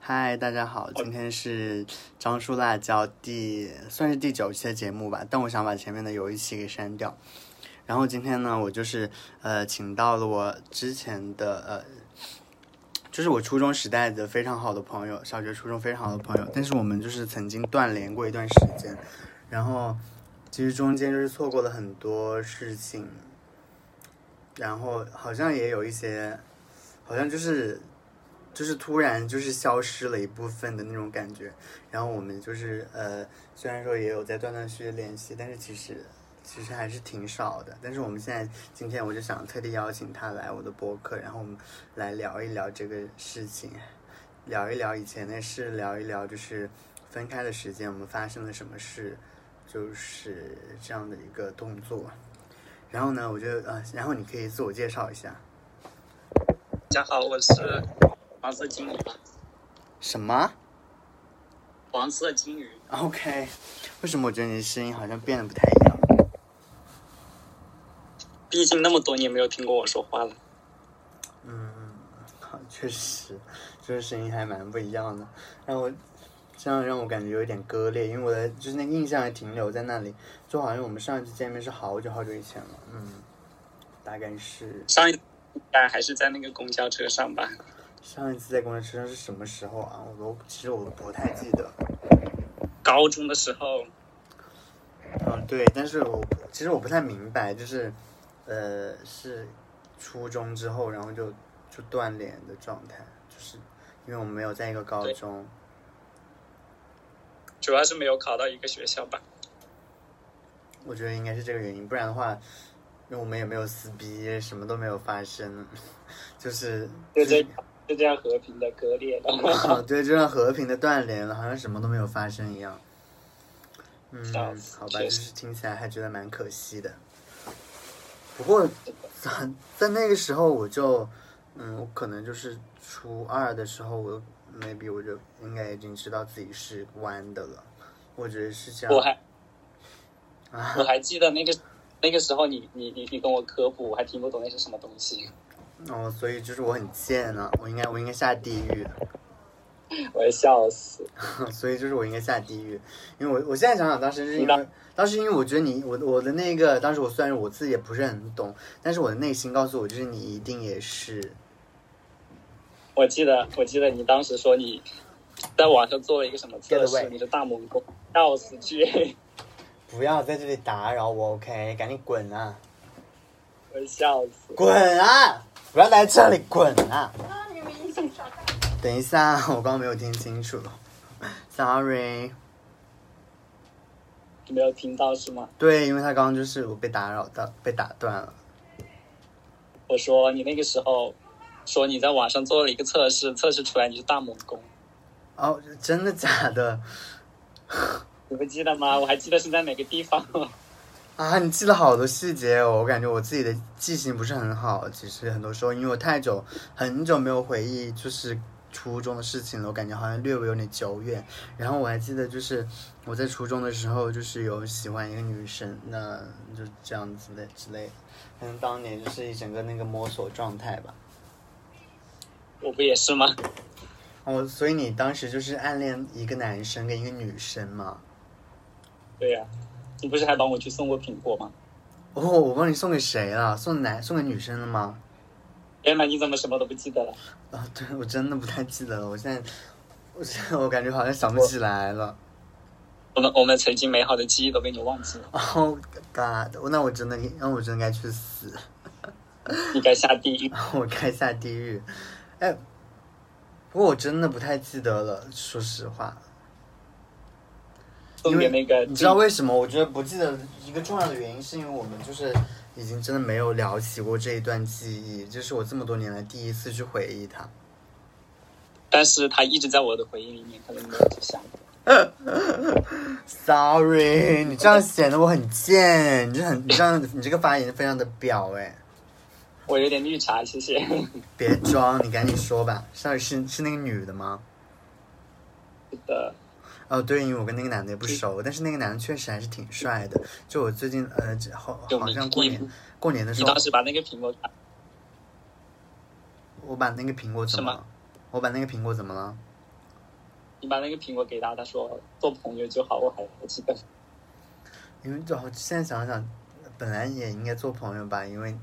嗨，大家好，今天是张叔辣椒第算是第九期的节目吧，但我想把前面的有一期给删掉。然后今天呢，我就是呃，请到了我之前的呃，就是我初中时代的非常好的朋友，小学、初中非常好的朋友，但是我们就是曾经断联过一段时间，然后其实中间就是错过了很多事情，然后好像也有一些，好像就是就是突然就是消失了一部分的那种感觉，然后我们就是呃，虽然说也有在断断续续联系，但是其实。其实还是挺少的，但是我们现在今天我就想特地邀请他来我的播客，然后我们来聊一聊这个事情，聊一聊以前的事，聊一聊就是分开的时间我们发生了什么事，就是这样的一个动作。然后呢，我就呃，然后你可以自我介绍一下。大家好，我是黄色金鱼。什么？黄色金鱼。OK，为什么我觉得你的声音好像变得不太一样？毕竟那么多年没有听过我说话了。嗯，好，确实，就是声音还蛮不一样的，让我这样让我感觉有一点割裂，因为我的就是那个印象还停留在那里，就好像我们上一次见面是好久好久以前了，嗯，大概是上一次应该还是在那个公交车上吧？上一次在公交车上是什么时候啊？我都其实我都不太记得。高中的时候，嗯，对，但是我其实我不太明白，就是呃是初中之后，然后就就断联的状态，就是因为我们没有在一个高中。主要是没有考到一个学校吧？我觉得应该是这个原因，不然的话，因为我们也没有撕逼，什么都没有发生，就是就这就这样和平的割裂了。啊，对，就像和平的断联了，好像什么都没有发生一样。嗯好吧，就是听起来还觉得蛮可惜的。不过，在在那个时候，我就，嗯，我可能就是初二的时候，我 maybe 我就应该已经知道自己是弯的了。我觉得是这样。我还啊我还记得那个那个时候你，你你你跟我科普，我还听不懂那是什么东西，哦，所以就是我很贱啊，我应该我应该下地狱。我要笑死。所以就是我应该下地狱，因为我我现在想想，当时是因为当时因为我觉得你我我的那个当时我虽然我自己也不是很懂，但是我的内心告诉我，就是你一定也是，我记得我记得你当时说你在网上做了一个什么测试你是大猛攻，笑死去，不要在这里打扰我，OK，赶紧滚啊，我笑死。滚啊，不要来这里滚啊！等一下，我刚刚没有听清楚，sorry，你没有听到是吗？对，因为他刚刚就是我被打扰到，被打断了，我说你那个时候说你在网上做了一个测试，测试出来你是大猛攻，哦，真的假的？你不记得吗？我还记得是在哪个地方。啊，你记了好多细节哦，我感觉我自己的记性不是很好。其实很多时候，因为我太久很久没有回忆，就是初中的事情了，我感觉好像略微有点久远。然后我还记得，就是我在初中的时候，就是有喜欢一个女生，那就这样子的之类的。可能当年就是一整个那个摸索状态吧。我不也是吗？哦，所以你当时就是暗恋一个男生跟一个女生嘛？对呀、你不是还帮我去送过苹果吗？哦，我帮你送给谁了？送男送给女生了吗？天哪，你怎么什么都不记得了？啊、对我真的不太记得了，我现在，我现在我感觉好像想不起来了。我们我们曾经美好的记忆都被你忘记了，Oh God！那我真的，那我真的该去死，你该下地狱。我该下地狱。哎，不过我真的不太记得了，说实话。送给那个你知道为什么？我觉得不记得一个重要的原因，是因为我们就是已经真的没有聊起过这一段记忆，就是我这么多年来第一次去回忆它。但是他一直在我的回忆里面，可能没有去想。Sorry，你这样显得我很贱，你这很，你这样，你这个发言非常的婊哎。我有点绿茶，谢谢。别装，你赶紧说吧。到底是是那个女的吗？是的，哦，对，因为我跟那个男的也不熟，但是那个男的确实还是挺帅的。就我最近呃，好好像过年过年的时候你当，时把那个苹果我把那个苹果怎么了？我把那个苹果怎么了？你把那个苹果给他，他说做朋友就好，我还还记得。因为就现在想想，本来也应该做朋友吧，因为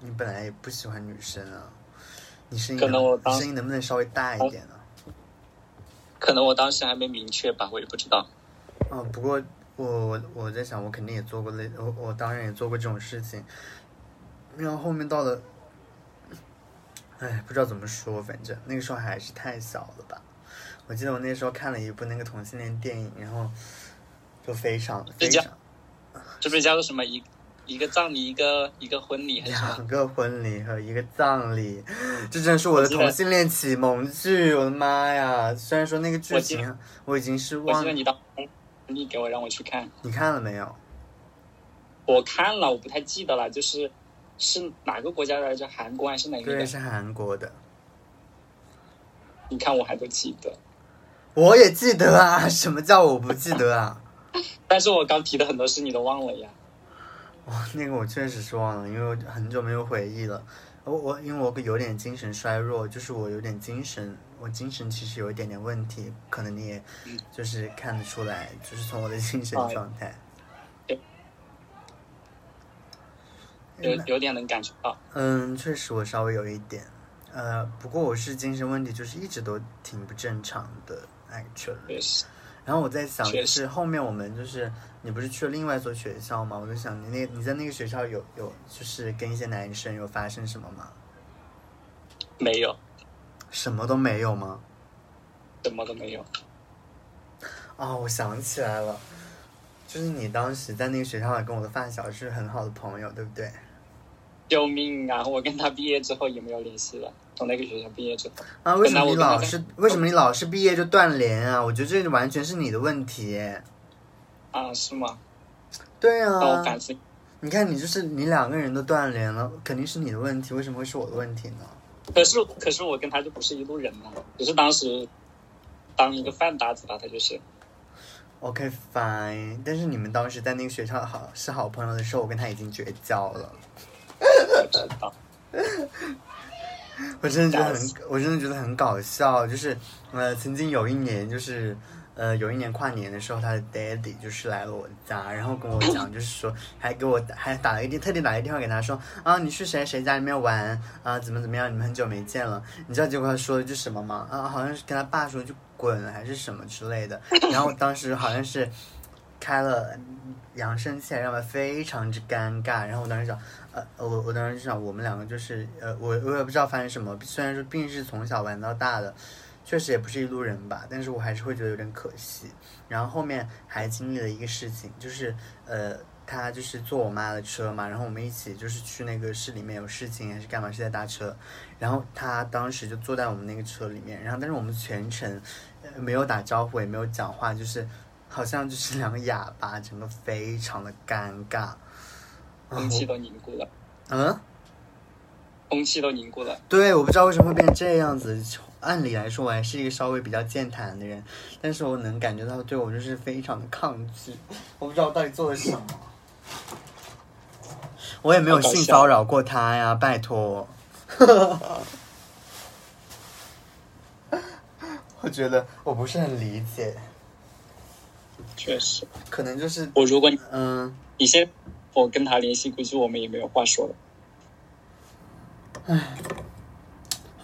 你本来也不喜欢女生啊。你声音可能我当声音能不能稍微大一点呢、可能我当时还没明确吧，我也不知道。哦？不过我我我在想，我肯定也做过类，我我当然也做过这种事情。然后后面到了，哎，不知道怎么说，反正那个时候还是太小了吧。我记得我那时候看了一部那个同性恋电影，然后就非常非常这不是叫做什么一一个葬礼，一个一个婚礼？两个婚礼和一个葬礼，这真是我的同性恋启蒙剧，我的妈呀！虽然说那个剧情我已经是忘我记得，你当你给我让我去看，你看了没有？我看了，我不太记得了，就是是哪个国家来着？韩国还是哪个对，的？是韩国的，你看我还不记得，我也记得啊。什么叫我不记得啊？但是我刚提的很多事你都忘了呀。哇，那个我确实是忘了，因为我很久没有回忆了。我我因为我有点精神衰弱，就是我有点精神，我精神其实有一点点问题，可能你也嗯就是看得出来，就是从我的精神啊状态。有有点能感觉到。嗯，确实我稍微有一点，呃，不过我是精神问题，就是一直都挺不正常的，actually。确实，然后我在想，就是后面我们就是你不是去了另外一所学校吗？我就想你那你在那个学校有有就是跟一些男生有发生什么吗？没有，什么都没有吗？什么都没有。哦，我想起来了，就是你当时在那个学校跟我的发小是很好的朋友，对不对？救命啊！我跟他毕业之后也没有联系了，从那个学校毕业之后，啊，为什么你老是为什么你老是毕业就断联啊？我觉得这完全是你的问题耶。啊，是吗？对啊，反思。你看你就是你两个人都断联了，肯定是你的问题，为什么会是我的问题呢？可是可是我跟他就不是一路人嘛，只是当时当一个饭搭子吧，他就是。OK fine，但是你们当时在那个学校好是好朋友的时候，我跟他已经绝交了。我知道，我真的觉得很，我真的觉得很搞笑。就是呃，曾经有一年，就是呃，有一年跨年的时候，他的 daddy 就是来了我家，然后跟我讲，就是说还给我还打了一电，特地打了一电话给他说啊，你去谁谁家里面玩啊，怎么怎么样，你们很久没见了。你知道结果他说了句什么吗？啊，好像是跟他爸说就滚还是什么之类的。然后当时好像是开了扬声器，让他非常之尴尬。然后我当时想，呃，我我当时就想，我们两个就是呃，我我也不知道发生什么。虽然说毕竟是从小玩到大的，确实也不是一路人吧，但是我还是会觉得有点可惜。然后后面还经历了一个事情，就是呃，他就是坐我妈的车嘛，然后我们一起就是去那个市里面有事情还是干嘛，是在搭车。然后他当时就坐在我们那个车里面，然后但是我们全程呃没有打招呼，也没有讲话，就是好像就是两个哑巴，整个非常的尴尬。啊空气都凝固了，嗯，空气都凝固了。对，我不知道为什么会变成这样子。按理来说，我还是一个稍微比较健谈的人，但是我能感觉到对我就是非常的抗拒。我不知道我到底做了什么。我也没有性骚扰过他呀，拜托。我觉得我不是很理解，确实，可能就是我如果你嗯，你先我跟他联系，估计我们也没有话说了。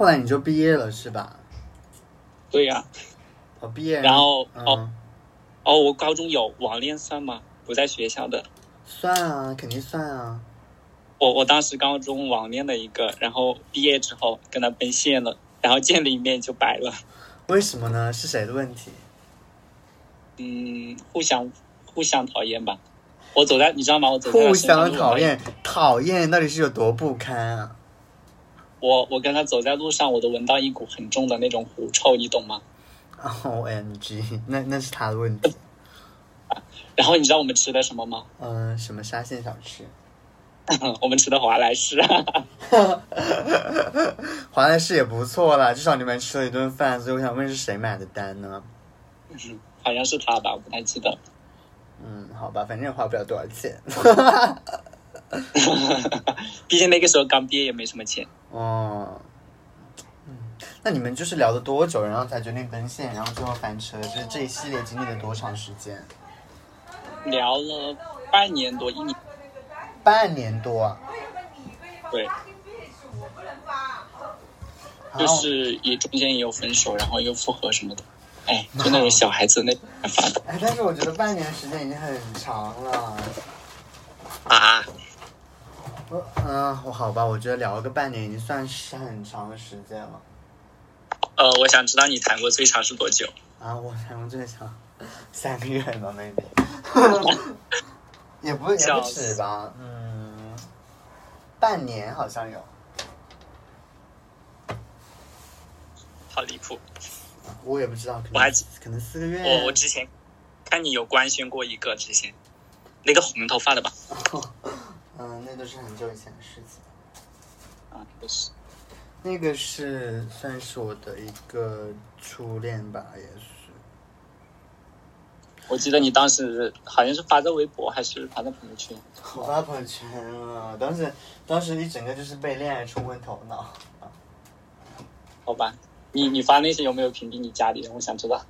后来你就毕业了是吧？对呀、我毕业，然后嗯，哦哦，我高中有网恋算吗？不在学校的。算啊，肯定算啊。我我当时高中网恋了一个，然后毕业之后跟他奔现了，然后见了一面就掰了。为什么呢？是谁的问题？嗯，互相互相讨厌吧。我走在，你知道吗？我走在他互相讨。厌，讨厌到底是有多不堪啊？我我跟他走在路上，我都闻到一股很重的那种狐臭，你懂吗？O M G，那那是他的问题。然后你知道我们吃的什么吗？嗯、什么沙县小吃？我们吃的华莱士。华莱士也不错啦，至少你们吃了一顿饭，所以我想问是谁买的单呢？好像是他吧，我不太记得。嗯，好吧，反正也花不了多少钱。毕竟那个时候刚毕业，也没什么钱。哦，嗯，那你们就是聊了多久，然后才决定奔现，然后最后翻车？就是这一系列经历了多长时间？聊了半年多一年，半年多啊！对，就是也中间也有分手，然后又复合什么的。哎，就那种小孩子那 哎，但是我觉得半年时间已经很长了。啊。我嗯，我好吧，我觉得聊了个半年已经算是很长的时间了。呃，我想知道你谈过最长是多久？啊，我谈过最长三个月吧，maybe，也不也不止吧，嗯，半年好像有。好离谱！我也不知道，可能我还记可能四个月。我我之前看你有官宣过一个，之前那个红头发的吧？嗯，那都是很久以前的事情。啊，不是那个是算是我的一个初恋吧，也是。我记得你当时好像是发在微博还是发在朋友圈，我发朋友圈了，当时当时一整个就是被恋爱冲昏头脑。好吧？你你发那些有没有屏蔽你家里人？我想知道。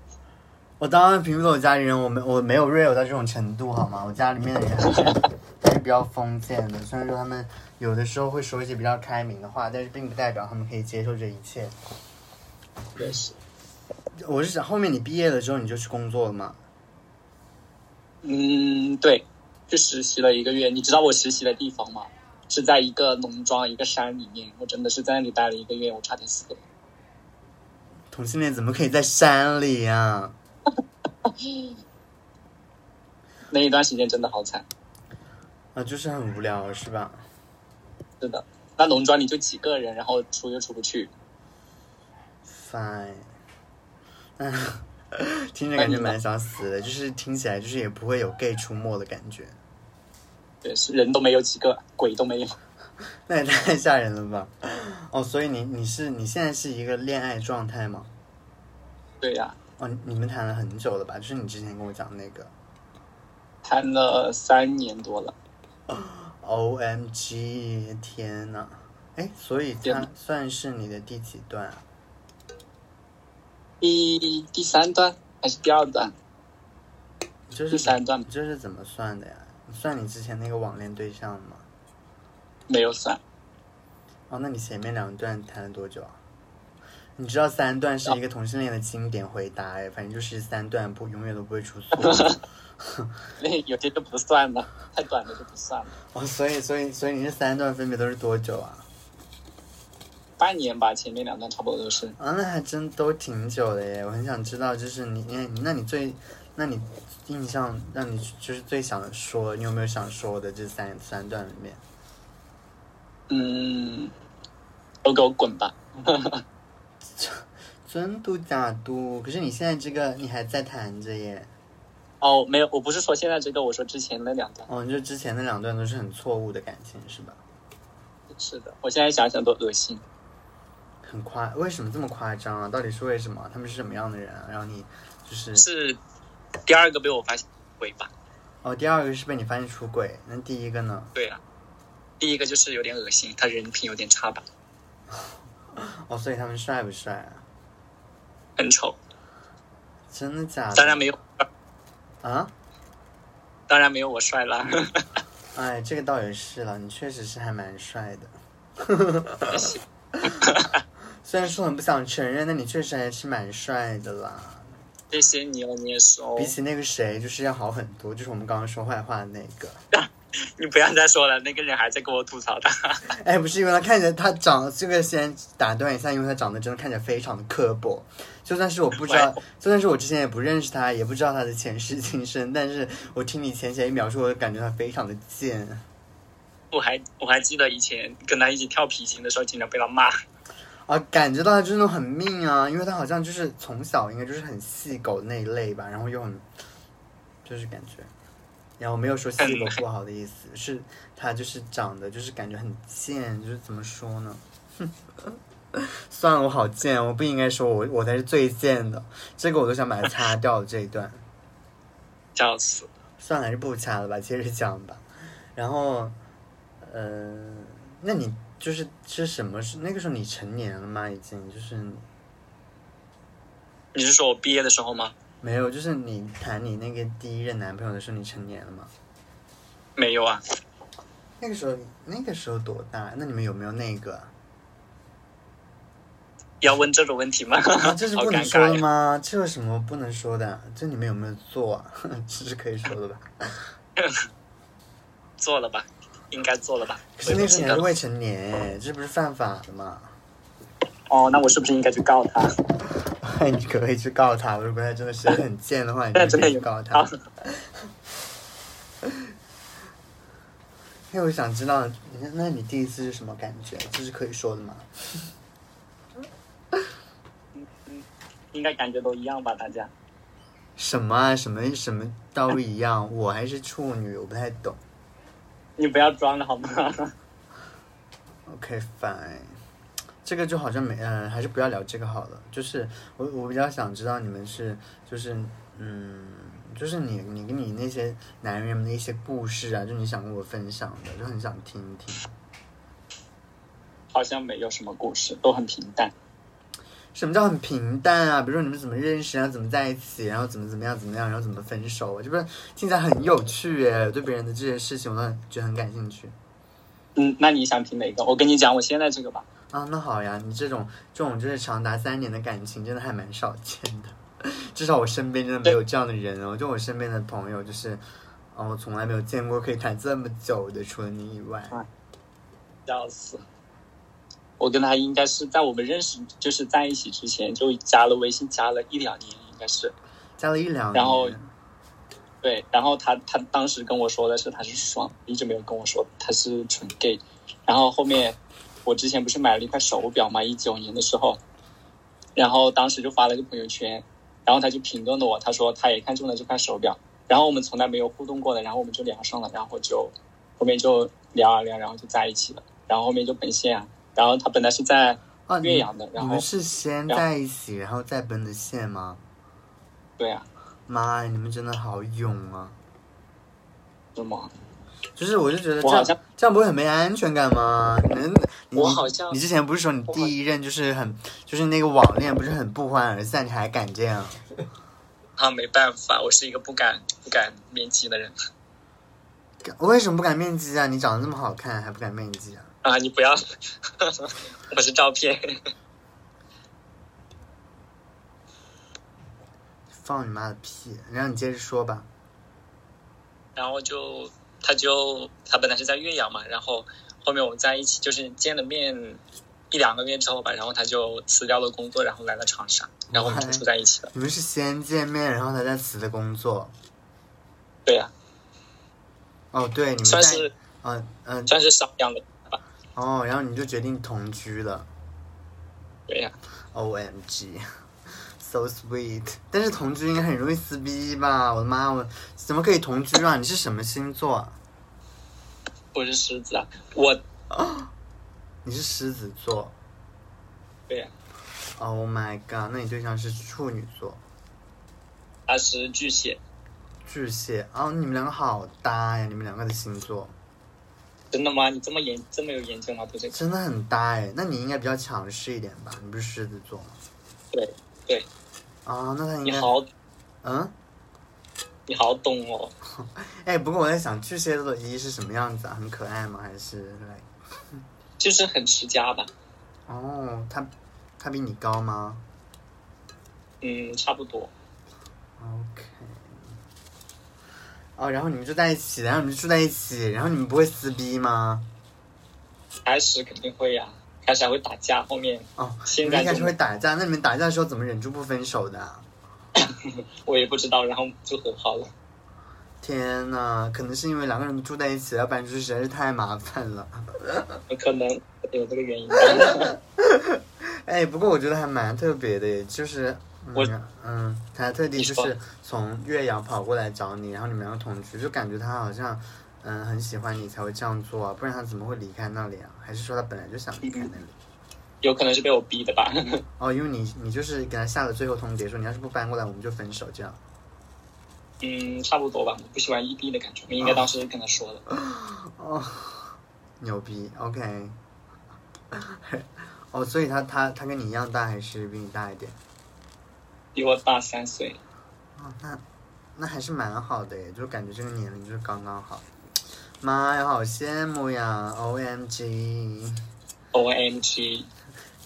我当然屏蔽了我家里人，我没我没有 real 到这种程度好吗？我家里面的人还 是比较封建的，虽然说他们有的时候会说一些比较开明的话，但是并不代表他们可以接受这一切。也是。我是想后面你毕业了之后你就去工作了吗？嗯，对，去实习了一个月。你知道我实习的地方吗？是在一个农庄一个山里面，我真的是在那里待了一个月，我差点死了。同性恋怎么可以在山里呀、那一段时间真的好惨。啊？就是很无聊是吧？是的，那农庄里就几个人，然后出又出不去。Fine，嗯，听着感觉蛮想死的，就是听起来就是也不会有 gay 出没的感觉，对，是人都没有几个，鬼都没有。那也太吓人了吧？哦，所以你你是你现在是一个恋爱状态吗？对呀、哦，你你们谈了很久了吧？就是你之前跟我讲那个谈了三年多了。O M G，天呐！哎，所以天它算是你的第几段啊？第第三段还是第二段？这是第三段这是怎么算的呀？算你之前那个网恋对象吗？没有算。哦，那你前面两段谈了多久啊？你知道三段是一个同性恋的经典回答哎，反正就是三段不永远都不会出错。那有些就不算了，太短的就不算了。哦，所以所以所以你这三段分别都是多久啊？半年吧，前面两段差不多都是。啊，那还真都挺久的耶！我很想知道，就是你你那你最，那你印象让你就是最想说，你有没有想说的这三三段里面？嗯，都给我滚吧！真度假度，可是你现在这个你还在谈着耶。哦，没有，我不是说现在这个，我说之前那两段。哦，你就之前那两段都是很错误的感情是吧？是的，我现在想想都恶心。很夸，为什么这么夸张啊？到底是为什么？他们是什么样的人啊？然后你就是是第二个被我发现轨吧？哦，第二个是被你发现出轨，那第一个呢？对啊，第一个就是有点恶心，他人品有点差吧，哦，所以他们帅不帅啊？很丑。真的假的？当然没有，啊，当然没有我帅啦。哎，这个倒也是了，你确实是还蛮帅的。虽然说很不想承认，但你确实还是蛮帅的啦。谢谢你哦，你也说比。起那个谁，就是要好很多，就是我们刚刚说坏话的那个。你 不要再说了，那个人还在跟我吐槽他。哎，不是因为他看起来他长这个先打断一下，因为他长得真的看起来非常的刻薄。就算是我不知道，就算是我之前也不认识他，也不知道他的前世今生，但是我听你浅浅一描述，我就感觉他非常的贱。我还我还记得以前跟他一起跳皮筋的时候，经常被他骂。啊，感觉到他就是那种很命啊，因为他好像就是从小应该就是很细狗那一类吧，然后又很，就是感觉，然后没有说性格不好的意思，是他就是长得就是感觉很贱，就是怎么说呢？算了，我好贱，我不应该说我我才是最贱的，这个我都想把它擦掉这一段。笑死！算了，还是不掐了吧，接着讲吧。然后，呃，那你就是是什么是那个时候你成年了吗？已经就是你是说我毕业的时候吗？没有，就是你谈你那个第一任男朋友的时候，你成年了吗？没有啊，那个时候，那个时候多大？那你们有没有那个啊？要问这种问题吗？啊这是不能说。的吗？这有什么不能说的？这你们有没有做啊？这是可以说的吧？做了吧，应该做了吧？可是那时候你还是我也不记得未成年哎，这不是犯法的吗？哦，那我是不是应该去告他？你可不可以去告他？如果他真的是很贱的话，你就可以去告他啊。因为我想知道，那那你第一次是什么感觉？这是可以说的吗？应该感觉都一样吧？大家什么啊？什么什么都一样？我还是处女，我不太懂。你不要装了好吗？OK fine，这个就好像没，嗯、还是不要聊这个好了。就是我我比较想知道你们是，就是嗯，就是你你跟你那些男人们的一些故事啊，就你想跟我分享的，就很想听一听。好像没有什么故事，都很平淡。什么叫很平淡啊？比如说你们怎么认识，然后怎么在一起，然后怎么怎么样怎么样，然后怎么分手啊？就不是听起来很有趣耶？对别人的这些事情，我都很觉得很感兴趣。嗯，那你想听哪个？我跟你讲，我现在这个吧。啊，那好呀，你这种这种就是长达三年的感情，真的还蛮少见的。至少我身边真的没有这样的人哦，就我身边的朋友，就是，哦，我从来没有见过可以谈这么久的，除了你以外。笑死！我跟他应该是在我们认识，就是在一起之前就加了微信，加了一两年，应该是。加了一两年，然后对，然后他他当时跟我说的是他是双，一直没有跟我说他是纯 gay。然后后面我之前不是买了一块手表嘛，一九年的时候，然后当时就发了个朋友圈，然后他就评论了我，他说他也看中了这块手表，然后我们从来没有互动过的，然后我们就聊上了，然后就后面就聊啊聊，然后就在一起了，然后后面就奔现啊，然后他本来是在岳阳的，然后你们是先在一起，然后再奔的现吗？对啊，妈呀，你们真的好勇啊！是吗？就是我就觉得这样这样不会很没安全感吗？你能你我好像你之前不是说你第一任就是很就是那个网恋不是很不欢而散，你还敢这样？啊，没办法，我是一个不敢不敢面基的人 我为什么不敢面基啊？你长得那么好看还不敢面基啊？啊！你不要，我是照片。放你妈的屁！然后你接着说吧。然后就他就他本来是在岳阳嘛，然后后面我们在一起就是见了面一两个月之后吧，然后他就辞掉了工作，然后来了长沙，然后我们就住在一起了。你们是先见面，然后他再辞的工作。对呀、哦，对，你们算是嗯嗯算是商量的吧。哦，然后你就决定同居了。对呀、O M G，so sweet。但是同居应该很容易撕逼吧？我的妈，我怎么可以同居啊？你是什么星座啊？我是狮子啊，我 你是狮子座。对呀、Oh my god，那你对象是处女座、他是巨蟹，巨蟹。哦，你们两个好搭呀！你们两个的星座真的吗？你这么研这么有研究吗？对这个？真的很搭哎。那你应该比较强势一点吧？你不是狮子座吗？对对，啊、那他应该你好嗯。你好懂哦。哎，不过我在想，巨蟹座的一是什么样子啊？很可爱吗？还是 就是很持家吧，哦，他他比你高吗嗯，差不多。？OK。哦，然后你们就在一起，然后你们就住在一起，然后你们不会撕逼吗？开始肯定会呀、开始还会打架，后面哦，现在开始会打架，那你们打架的时候怎么忍住不分手的、啊？我也不知道，然后就和好了。天呐，可能是因为两个人住在一起，要不然就是实在是太麻烦了。可能有这个原因。哎，不过我觉得还蛮特别的耶，就是我嗯嗯，他特地就是从岳阳跑过来找你，然后你们两个同居，就感觉他好像嗯很喜欢你才会这样做啊，不然他怎么会离开那里啊？还是说他本来就想离开那里？有可能是被我逼的吧。哦，因为你你就是给他下了最后通牒，说你要是不搬过来，我们就分手这样。嗯，差不多吧。我不喜欢异地的感觉，我应该当时跟他说的。哦，牛逼，OK。哦，所以他他他跟你一样大，还是比你大一点？比我大三岁。哦，那那还是蛮好的耶，就感觉这个年龄就是刚刚好。妈呀，好羡慕呀！O M G。O M G，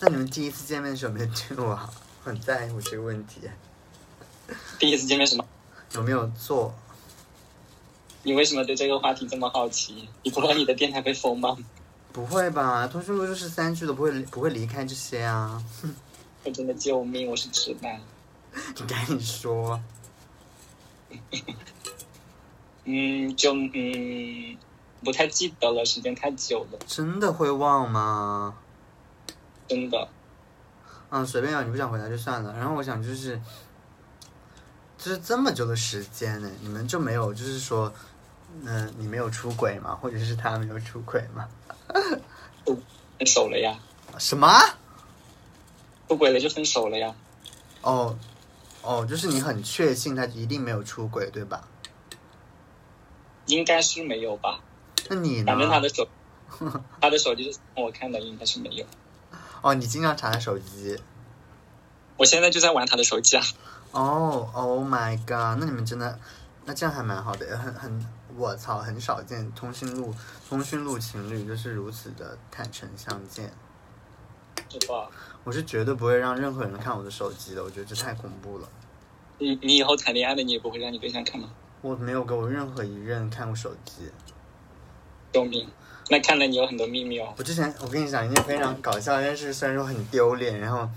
那你们第一次见面的时候有没有对我好？我 很在乎这个问题，第一次见面什么？有没有做？你为什么对这个话题这么好奇？你不怕你的电台被封吗？不会吧？通讯录就是三句都不会不会离开这些啊！我真的救命！我是直男。你赶紧说。嗯，就嗯，不太记得了，时间太久了，真的会忘吗？真的。嗯，随便啊，你不想回答就算了。然后我想就是，就是这么久的时间呢，你们就没有就是说，嗯、你没有出轨吗？或者是他没有出轨吗？分手了呀，什么？出轨了就分手了呀。哦，哦，就是你很确信他一定没有出轨，对吧？应该是没有吧？那你呢？反正他的手，他的手机是我看的，应该是没有。哦，你经常查他手机。我现在就在玩他的手机啊。哦，Oh my god！那你们真的，那这样还蛮好的，很很，我操，很少见通讯录通讯录情侣就是如此的坦诚相见。是吧？我是绝对不会让任何人看我的手机的，我觉得这太恐怖了。你你以后谈恋爱了，你也不会让你对象看吗？我没有给我任何一任看过手机。救命！那看来你有很多秘密哦。我之前我跟你讲一件非常搞笑但是，虽然说很丢脸，然后，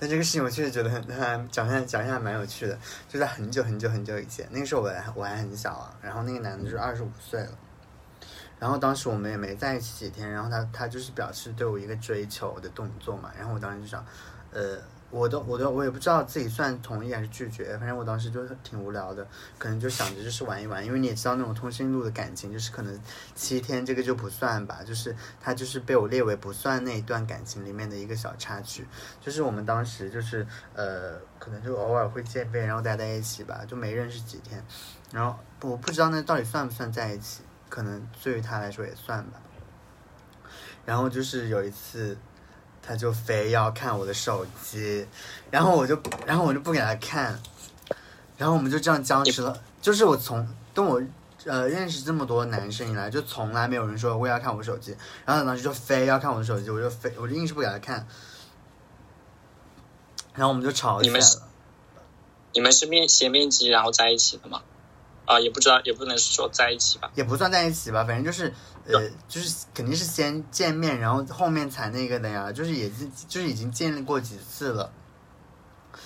但这个事情我确实觉得很很讲一下讲一下还蛮有趣的。就在很久很久很久以前，那个时候我还我还很小啊，然后那个男的就是二十五岁了，然后当时我们也没在一起几天，然后他他就是表示对我一个追求的动作嘛，然后我当时就想，呃。我都我都我也不知道自己算同意还是拒绝，反正我当时就挺无聊的，可能就想着就是玩一玩，因为你也知道那种通讯录的感情，就是可能七天这个就不算吧，就是他就是被我列为不算那一段感情里面的一个小插曲，就是我们当时就是呃，可能就偶尔会见面，然后待在一起吧，就没认识几天，然后我不知道那到底算不算在一起，可能对于他来说也算吧。然后就是有一次，他就非要看我的手机，然后我就然后我就不给他看，然后我们就这样僵持了，就是我从跟我。呃，认识这么多男生以来，就从来没有人说我要看我手机，然后他当时就非要看我的手机，我就非我就硬是不给他看，然后我们就吵起来你们是了。你们是面先面基，然后在一起的吗？啊，也不知道，也不能说在一起吧。也不算在一起吧，反正就是，呃，就是肯定是先见面，然后后面才那个的呀，就是也是就是已经见过几次了，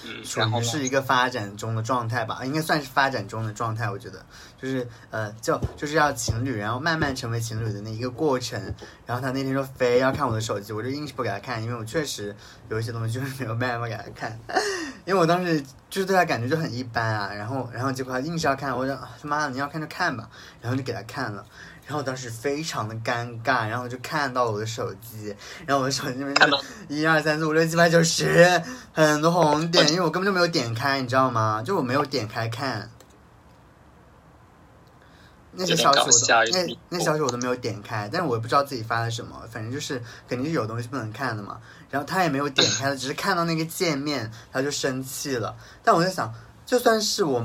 嗯，属？于是一个发展中的状态吧，应该算是发展中的状态，我觉得，就是呃，就就是要情侣，然后慢慢成为情侣的那一个过程。然后他那天说非要看我的手机，我就硬是不给他看，因为我确实有一些东西就是没有办法给他看，因为我当时就是对他感觉就很一般啊，然后然后结果他硬是要看，我说啊他妈的你要看就看吧，然后就给他看了。然后我当时非常的尴尬，然后就看到了我的手机，然后我的手机里面就一二三四五六七八九十，很多红点，因为我根本就没有点开，你知道吗？就我没有点开看，那些消息我都那那消息我都没有点开，但是我也不知道自己发了什么，反正就是肯定是有东西不能看的嘛。然后他也没有点开，只是看到那个界面他就生气了。但我在想，就算是我。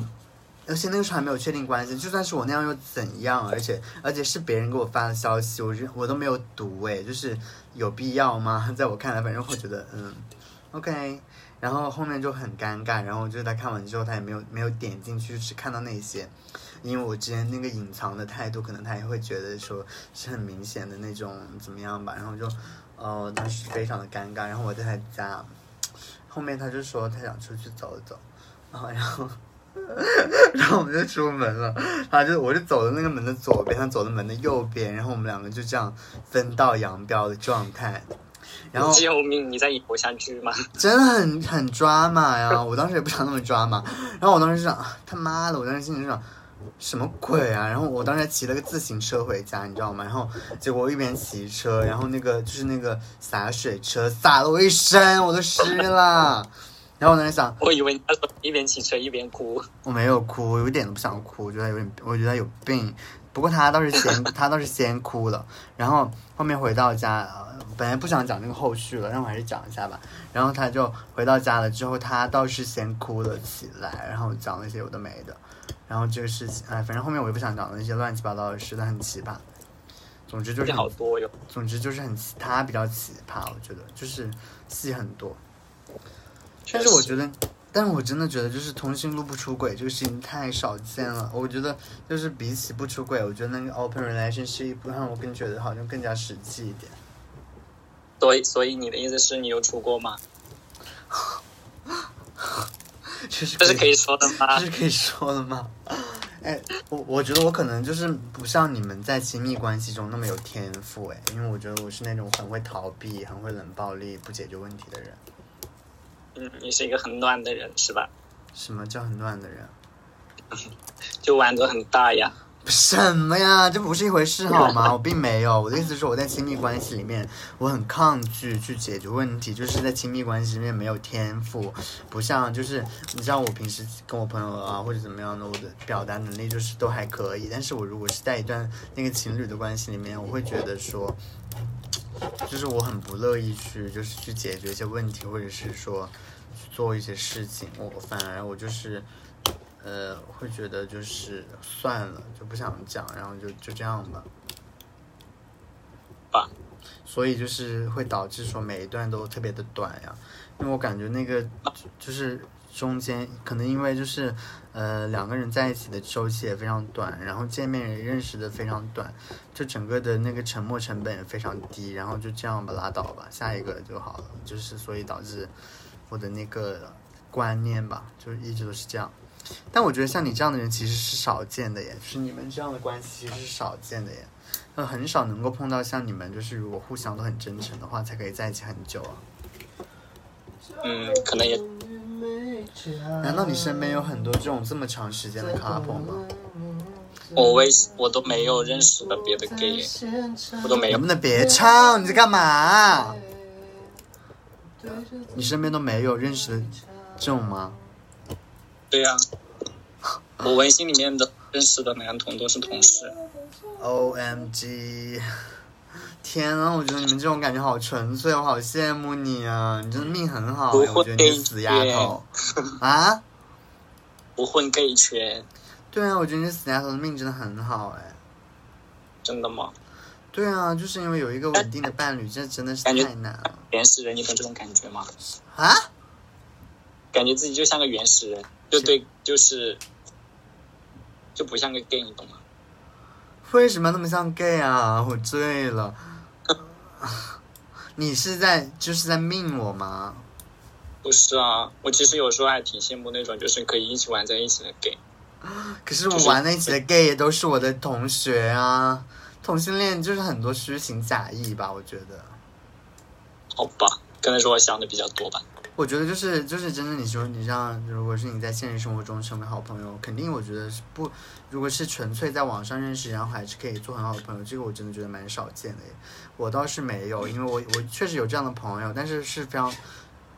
而且那个时候还没有确定关系，就算是我那样又怎样？而且而且是别人给我发的消息，我我都没有读，哎，就是有必要吗？在我看来，反正我觉得嗯，OK。然后后面就很尴尬，然后就是他看完之后，他也没有没有点进去，只看到那些，因为我之前那个隐藏的态度，可能他也会觉得说是很明显的那种怎么样吧，然后就呃当时非常的尴尬，然后我在他家，后面他就说他想出去走走，然后，然后。然后我们就出门了，他就我就走的那个门的左边，他走的门的右边，然后我们两个就这样分道扬镳的状态。然后救命！你在演偶像剧吗？真的很很抓马呀！我当时也不想那么抓马，然后我当时就想，啊他妈的，我当时心里就想，什么鬼啊！然后我当时还骑了个自行车回家，你知道吗？然后结果我一边骑车，然后那个就是那个洒水车洒了我一身，我都湿了。然后我在想，我以为你他说一边骑车一边哭。我没有哭，我有一点都不想哭，我觉得有点，我觉得有病。不过他倒是先，他倒是先哭了。然后后面回到家，呃本来不想讲那个后续了，但我还是讲一下吧。然后他就回到家了之后，他倒是先哭了起来，然后讲了一些有的没的。然后这个事情，哎，反正后面我也不想讲那些乱七八糟的事，但很奇葩。总之就是好多哟。总之就是很奇，他比较奇葩，我觉得就是戏很多。但是我觉得，但是我真的觉得，就是通讯录不出轨这个事情太少见了。我觉得就是比起不出轨，我觉得那个 open relationship 让我更觉得好像更加实际一点。所以，所以你的意思是你有出过吗？这是这是可以说的吗这？是可以说的吗？哎，我我觉得我可能就是不像你们在亲密关系中那么有天赋哎，因为我觉得我是那种很会逃避、很会冷暴力、不解决问题的人。嗯，你是一个很乱的人是吧？什么叫很乱的人？就玩的很大呀。什么呀？这不是一回事好吗？我并没有，我的意思是我在亲密关系里面，我很抗拒去解决问题，就是在亲密关系里面没有天赋，不像就是你像我平时跟我朋友啊或者怎么样的，我的表达能力就是都还可以，但是我如果是在一段那个情侣的关系里面，我会觉得说，就是我很不乐意去就是去解决一些问题，或者是说去做一些事情，我反而我就是。呃，会觉得就是算了，就不想讲，然后就就这样吧。吧。所以就是会导致说每一段都特别的短呀，因为我感觉那个就是中间可能因为就是呃两个人在一起的周期也非常短，然后见面也认识的非常短，就整个的那个沉默成本也非常低，然后就这样吧，拉倒吧，下一个就好了。就是所以导致我的那个观念吧，就一直都是这样。但我觉得像你这样的人其实是少见的耶，就是你们这样的关系其实是少见的耶，呃，很少能够碰到像你们，就是如果互相都很真诚的话，才可以在一起很久啊。嗯，可能也难道你身边有很多这种这么长时间的 couple 吗？我为我都没有认识的别的 gay，我都没有能不。能别唱？你在干嘛？你身边都没有认识的这种吗？对呀、我微信里面的认识的男同都是同事。O M G！天啊，我觉得你们这种感觉好纯粹，我好羡慕你啊！你真的命很好耶，不会我觉得你是死丫头 啊！不混 gay 圈，对啊，我觉得你是死丫头的命真的很好哎。真的吗？对啊，就是因为有一个稳定的伴侣，这真的是太难了原始人，你懂这种感觉吗？啊！感觉自己就像个原始人，就对，就是就不像个 gay，你懂吗？为什么那么像 gay 啊？我醉了。你是在就是在命我吗？不是啊，我其实有时候还挺羡慕那种就是可以一起玩在一起的 gay。可是我玩在一起的 gay 也都是我的同学啊，同性恋就是很多虚情假意吧，我觉得。好吧，可能是我想的比较多吧。我觉得就是就是真的，你说你像，如果是你在现实生活中成为好朋友，肯定我觉得是不，如果是纯粹在网上认识，然后还是可以做很好的朋友，这个我真的觉得蛮少见的。我倒是没有，因为我我确实有这样的朋友，但是是非常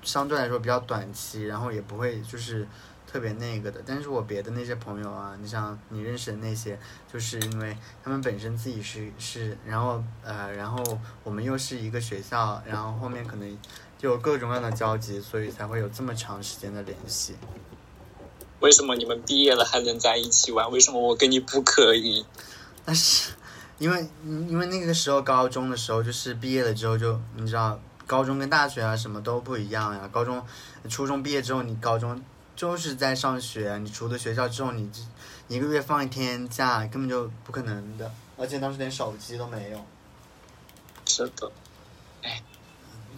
相对来说比较短期，然后也不会就是特别那个的。但是我别的那些朋友啊，你像你认识的那些，就是因为他们本身自己是是，然后呃，然后我们又是一个学校，然后后面可能就有各种各样的交集，所以才会有这么长时间的联系。为什么你们毕业了还能在一起玩？为什么我跟你不可以？但是因为因为那个时候高中的时候，就是毕业了之后就你知道，高中跟大学啊什么都不一样呀。高中、初中毕业之后，你高中就是在上学，你除了学校之后，你一个月放一天假根本就不可能的，而且当时连手机都没有。是的，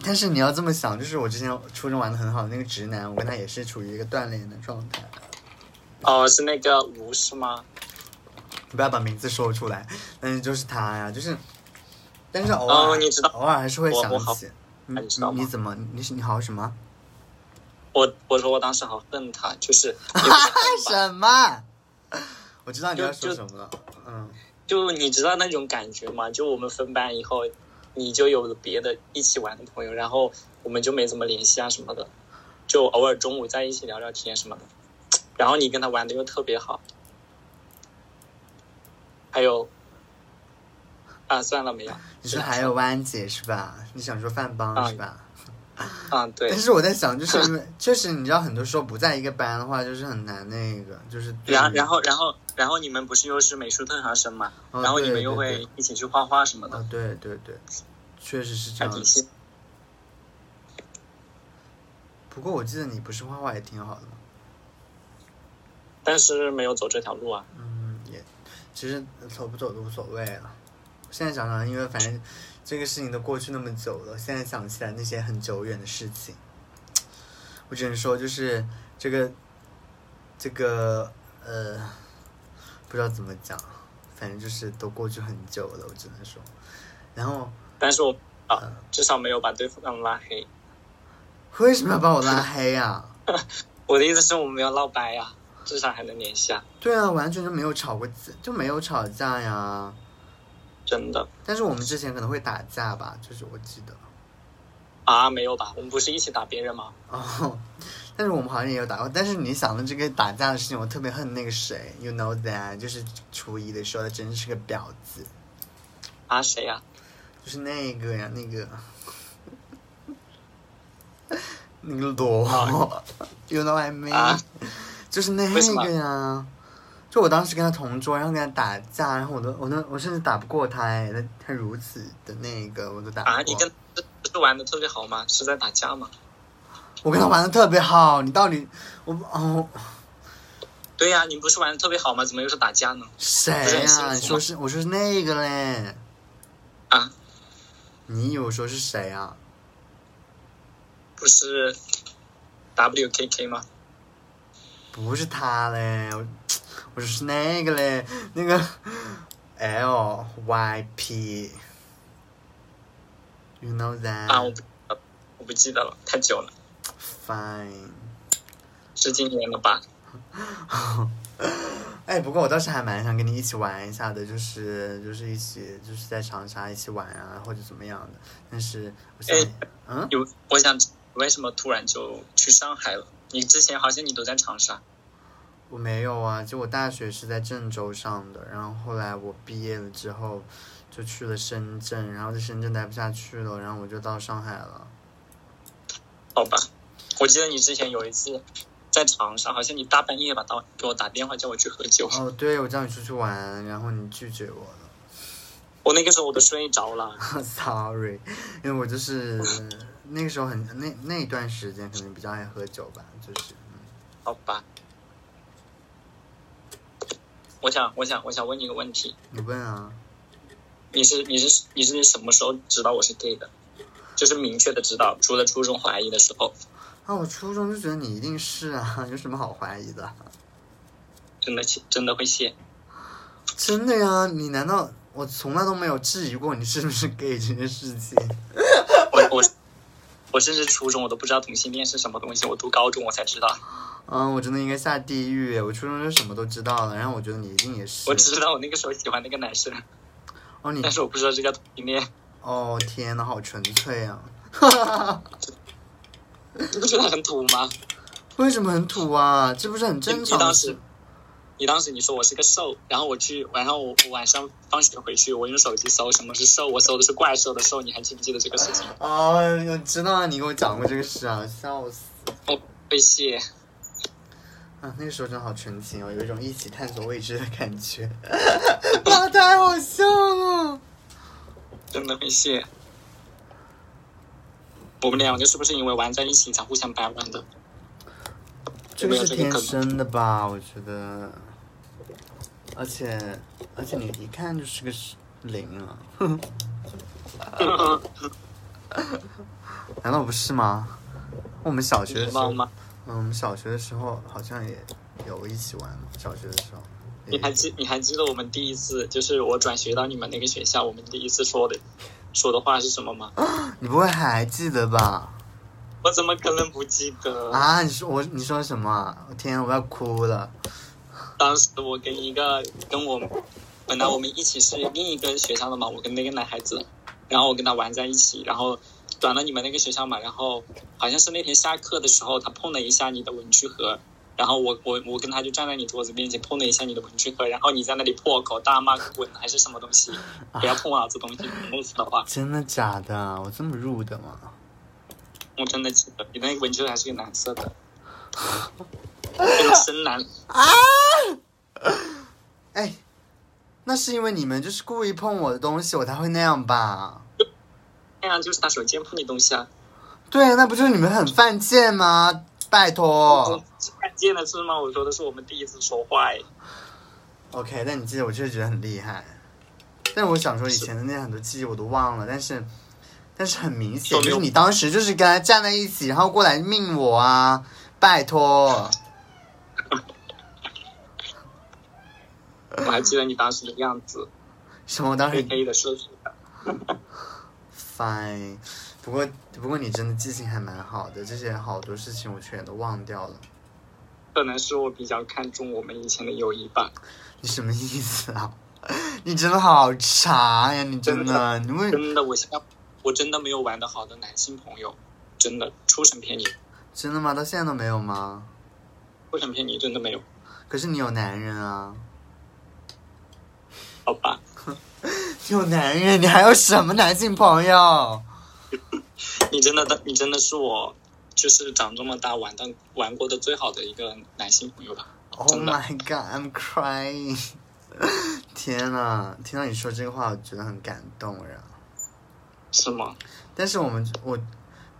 但是你要这么想，就是我之前初中玩的很好的那个直男，我跟他也是处于一个断联的状态。哦，是那个吴是吗？你不要把名字说出来，但是就是他呀，就是，但是偶尔、哦你知道偶尔还是会想起。你你知道吗你怎么你是你好什么？我我说我当时好恨他，就是 什么？我知道你要说什么了。嗯，就你知道那种感觉吗？就我们分班以后，你就有了别的一起玩的朋友，然后我们就没怎么联系啊什么的。就偶尔中午在一起聊聊天什么的。然后你跟他玩的又特别好，还有啊，算了没有。你说还有弯姐是吧？你想说范邦是吧？嗯，对。但是我在想，就是因为确实你知道，很多时候不在一个班的话，就是很难那个，就是。然然后然后然后你们不是又是美术特长生嘛？然后你们又会一起去画画什么的。对对对，确实是这样。不过我记得你不是画画也挺好的吗？但是没有走这条路啊。嗯，也其实走不走都无所谓了。现在想想，因为反正这个事情都过去那么久了，现在想起来那些很久远的事情，我只能说就是这个这个呃，不知道怎么讲，反正就是都过去很久了，我只能说。然后，但是我啊，至少没有把对方拉黑。为什么要把我拉黑呀？我的意思是我们没有闹掰呀，至少还能联系啊。对啊，完全就没有吵过，就没有吵架呀。真的，但是我们之前可能会打架吧，就是我记得。啊，没有吧？我们不是一起打别人吗？哦，但是我们好像也有打过。但是你想的这个打架的事情，我特别恨那个谁，You know that，就是初一的时候，他真是个婊子。啊，谁呀？就是那个呀，那个，那个罗，You know I mean，就是那个呀。就我当时跟他同桌，然后跟他打架，然后我都我都我甚至打不过他哎，他他如此的那个，我都打不过。啊，你跟是玩的特别好吗？是在打架吗？我跟他玩的特别好，你到底我哦？对呀，你不是玩的特别好吗？怎么又是打架呢？谁呀？你说是我说是那个嘞？啊？你以为我说是谁啊？不是 WKK 吗？不是他嘞。我说是那个嘞，那个 L Y P，you know that？啊，我不，我不记得了，太久了。Fine，是今年了吧？哎，不过我倒是还蛮想跟你一起玩一下的，就是就是一起就是在长沙一起玩啊，或者怎么样的。但是，哎，嗯，有，我想为什么突然就去上海了？你之前好像你都在长沙。我没有啊，就我大学是在郑州上的，然后后来我毕业了之后，就去了深圳，然后在深圳待不下去了，然后我就到上海了。好吧，我记得你之前有一次在长沙，好像你大半夜吧，打给我打电话叫我去喝酒。哦，对，我叫你出去玩，然后你拒绝我了。我那个时候我都睡着了。Sorry，因为我就是那个时候很那那一段时间可能比较爱喝酒吧，就是嗯。好吧。我想，我想，我想问你一个问题。你问啊。你是你是你是什么时候知道我是 gay 的？就是明确的知道，除了初中怀疑的时候。啊，我初中就觉得你一定是啊，有什么好怀疑的？真的真的会谢？真的呀，你难道我从来都没有质疑过你是不是 gay 这件事情？我我我甚至初中我都不知道同性恋是什么东西，我读高中我才知道。嗯，我真的应该下地狱。我初中就什么都知道了，然后我觉得你一定也是。我只知道我那个时候喜欢那个男生。哦，你。但是我不知道这叫同性恋。哦天呐，好纯粹啊！你不觉得很土吗？为什么很土啊？这不是很正常？你当时，你当时你说我是个兽，然后我去，然后我我晚上放学回去，我用手机搜什么是兽，我搜的是怪兽的兽，你还记不记得这个事情？哦，我知道啊，你给我讲过这个事啊，笑死！哦，被谢。啊，那个时候真的好纯情哦，有一种一起探索未知的感觉，哇，太好笑了！真的被谢。我们两个是不是因为玩在一起才互相掰弯的？这个是天生的吧？我觉得，而且而且你一看就是个零啊！难道不是吗？我们小学的时候。嗯，我们小学的时候好像也有一起玩。小学的时候，你还记你还记得我们第一次就是我转学到你们那个学校，我们第一次说的说的话是什么吗？你不会还记得吧？我怎么可能不记得啊？你说我你说什么？我天，我要哭了。当时我跟一个跟我本来我们一起是另一个学校的嘛，我跟那个男孩子，然后我跟他玩在一起，然后转到你们那个学校嘛，然后好像是那天下课的时候，他碰了一下你的文具盒，然后我我我跟他就站在你桌子面前碰了一下你的文具盒，然后你在那里破口大骂滚还是什么东西，不要碰我这东西，那次的话，真的假的？我这么入的吗？我真的记得，你那个文具盒还是个蓝色的，深蓝。啊！哎，那是因为你们就是故意碰我的东西，我才会那样吧？那样就是拿手贱碰你东西啊。对，那不就是你们很犯贱吗？拜托。犯贱的是吗？我说的是我们第一次说话。OK，但你记得，我确实觉得很厉害。但是我想说，以前的那很多记忆我都忘了，但是，但是很明显，就是你当时就是跟他站在一起，然后过来命我啊！拜托。我还记得你当时的样子。什么？当时黑的是。Fine，不过不过你真的记性还蛮好的，这些好多事情我全都忘掉了。可能是我比较看重我们以前的友谊吧。你什么意思啊？你真的好茶呀！你真的，你为真的，我现在我真的没有玩的好的男性朋友，真的出神骗你。真的吗？到现在都没有吗？出神骗你，真的没有。可是你有男人啊。好吧。有男人，你还有什么男性朋友？你真的的，你真的是我，就是长这么大玩的玩过的最好的一个男性朋友吧。Oh my god, I'm crying！天呐，听到你说这个话，我觉得很感动呀。是吗？但是我们我。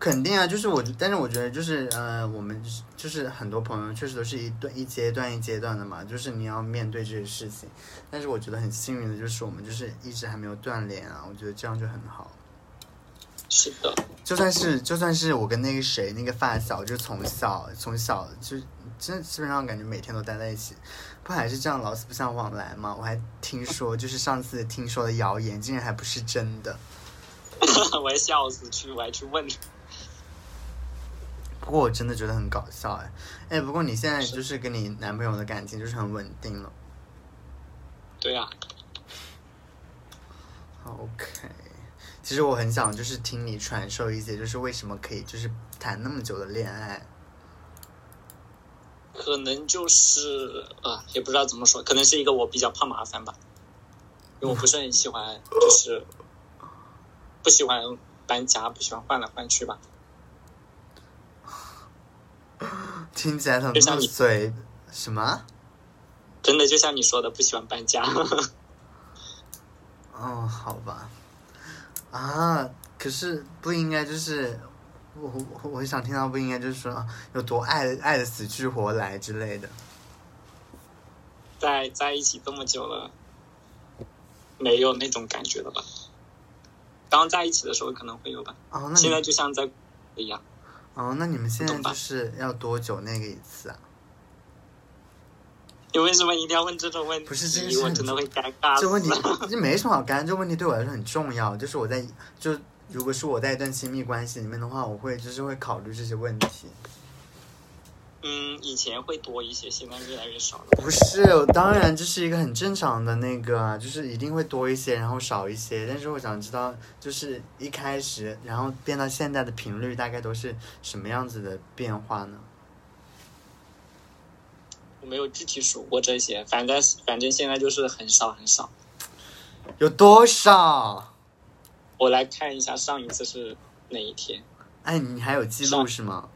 肯定啊，就是我，但是我觉得就是呃，我们就是很多朋友确实都是一段一阶段一阶段的嘛，就是你要面对这些事情。但是我觉得很幸运的就是我们就是一直还没有断联啊，我觉得这样就很好。是的，就算是就算是我跟那个谁那个发小，就从小从小就真基本上感觉每天都待在一起，不还是这样老死不相往来吗？我还听说就是上次听说的谣言，竟然还不是真的。我还笑死去，我还去问。不过我真的觉得很搞笑哎，哎，不过你现在就是跟你男朋友的感情就是很稳定了。对呀。OK，其实我很想就是听你传授一些，就是为什么可以就是谈那么久的恋爱。可能就是啊，也不知道怎么说，可能是一个我比较怕麻烦吧，因为我不是很喜欢，就是不喜欢搬家，不喜欢换来换去吧。听起来很不随什么？真的就像你说的，不喜欢搬家。哦，好吧。啊，可是不应该就是我我我想听到不应该就是说有多爱爱的死去活来之类的。在在一起这么久了，没有那种感觉了吧？刚在一起的时候可能会有吧。哦，那现在就像在一样。哦，那你们现在就是要多久那个一次啊？你为什么一定要问这种问题？不是这个我真的会尴尬。这问题这没什么好尴，这问题对我来说很重要。就是我在就如果是我在一段亲密关系里面的话，我会就是会考虑这些问题。嗯，以前会多一些，现在越来越少了。不是，当然这是一个很正常的那个，就是一定会多一些，然后少一些。但是我想知道，就是一开始，然后变到现在的频率大概都是什么样子的变化呢？我没有具体数过这些，反正反正现在就是很少很少。有多少？我来看一下上一次是哪一天。哎，你还有记录是吗？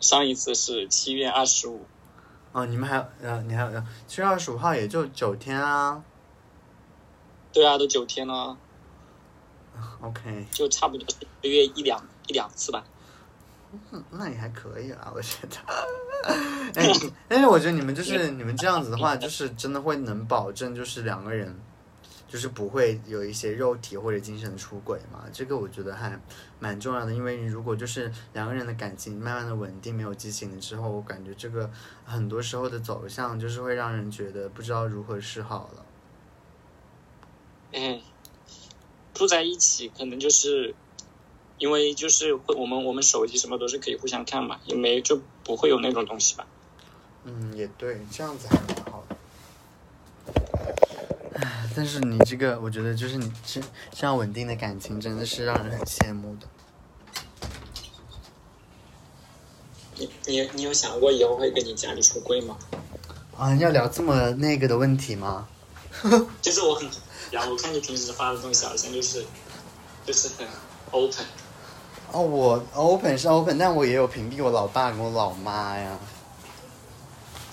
上一次是七月二十五，哦，你们还呃，你还有七月二十五号也就九天啊，对啊，都九天了，OK，就差不多一个月一两一两次吧，嗯，那也还可以啊，我觉得，哎，但 是我觉得你们就是你们这样子的话，就是真的会能保证就是两个人。就是不会有一些肉体或者精神的出轨嘛？这个我觉得还蛮重要的，因为如果就是两个人的感情慢慢的稳定，没有激情了之后，我感觉这个很多时候的走向就是会让人觉得不知道如何是好了。嗯，住在一起可能就是因为就是会我们我们手机什么都是可以互相看嘛，也没就不会有那种东西吧。嗯，也对，这样子还蛮好的。唉，但是你这个，我觉得就是你这这样稳定的感情，真的是让人很羡慕的。你你你有想过以后会跟你家里出柜吗？啊，要聊这么那个的问题吗？就是我很，然后我看你平时发的东西好像就是，就是很 open。哦，我 open 是 open，但我也有屏蔽我老爸跟我老妈呀。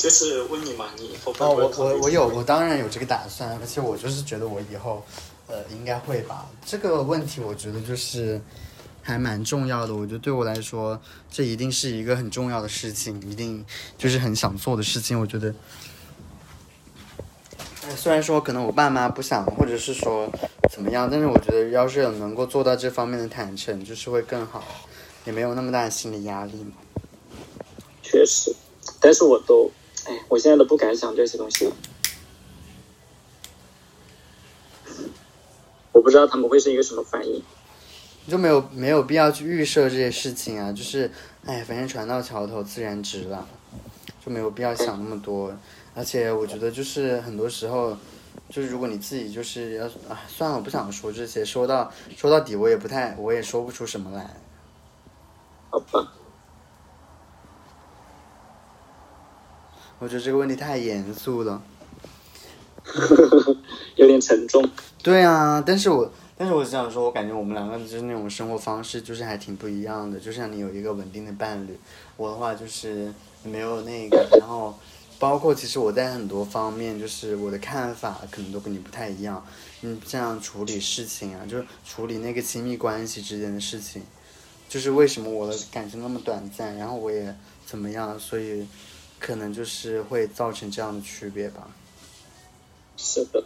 就是问你嘛，你以后会哦，我我我有，我当然有这个打算，而且我就是觉得我以后，呃，应该会吧。这个问题我觉得就是还蛮重要的，我觉得对我来说，这一定是一个很重要的事情，一定就是很想做的事情。我觉得，哎虽然说可能我爸妈不想，或者是说怎么样，但是我觉得要是有能够做到这方面的坦诚，就是会更好，也没有那么大的心理压力嘛。确实，但是我都，哎，我现在都不敢想这些东西了。我不知道他们会是一个什么反应。就没有没有必要去预设这些事情啊，就是，哎，反正船到桥头自然直了，就没有必要想那么多。而且我觉得就是很多时候，就是如果你自己就是要啊，算了，我不想说这些，说到说到底我也不太，我也说不出什么来。好吧，我觉得这个问题太严肃了。有点沉重。对啊，但是我但是我想说，我感觉我们两个就是那种生活方式，就是还挺不一样的。就像你有一个稳定的伴侣，我的话就是没有那个，然后包括其实我在很多方面，就是我的看法可能都跟你不太一样。嗯，这样处理事情啊，就是处理那个亲密关系之间的事情，就是为什么我的感情那么短暂，然后我也怎么样，所以可能就是会造成这样的区别吧。是的，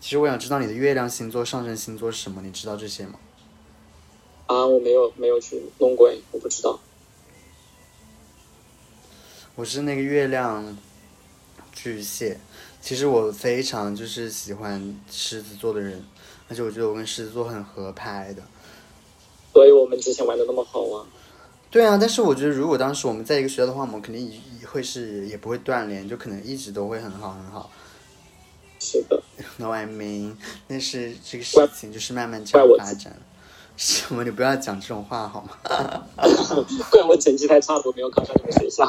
其实我想知道你的月亮星座、上升星座是什么，你知道这些吗？啊，我没有没有去弄过，我不知道。我是那个月亮巨蟹，其实我非常就是喜欢狮子座的人，而且我觉得我跟狮子座很合拍的。所以我们之前玩的那么好啊。对啊，但是我觉得如果当时我们在一个学校的话，我们肯定也会是也不会断联，就可能一直都会很好很好。是的，No I mean，但是这个事情就是慢慢这样发展。什么？你不要讲这种话好吗？怪我成绩太差，我没有考上你们学校。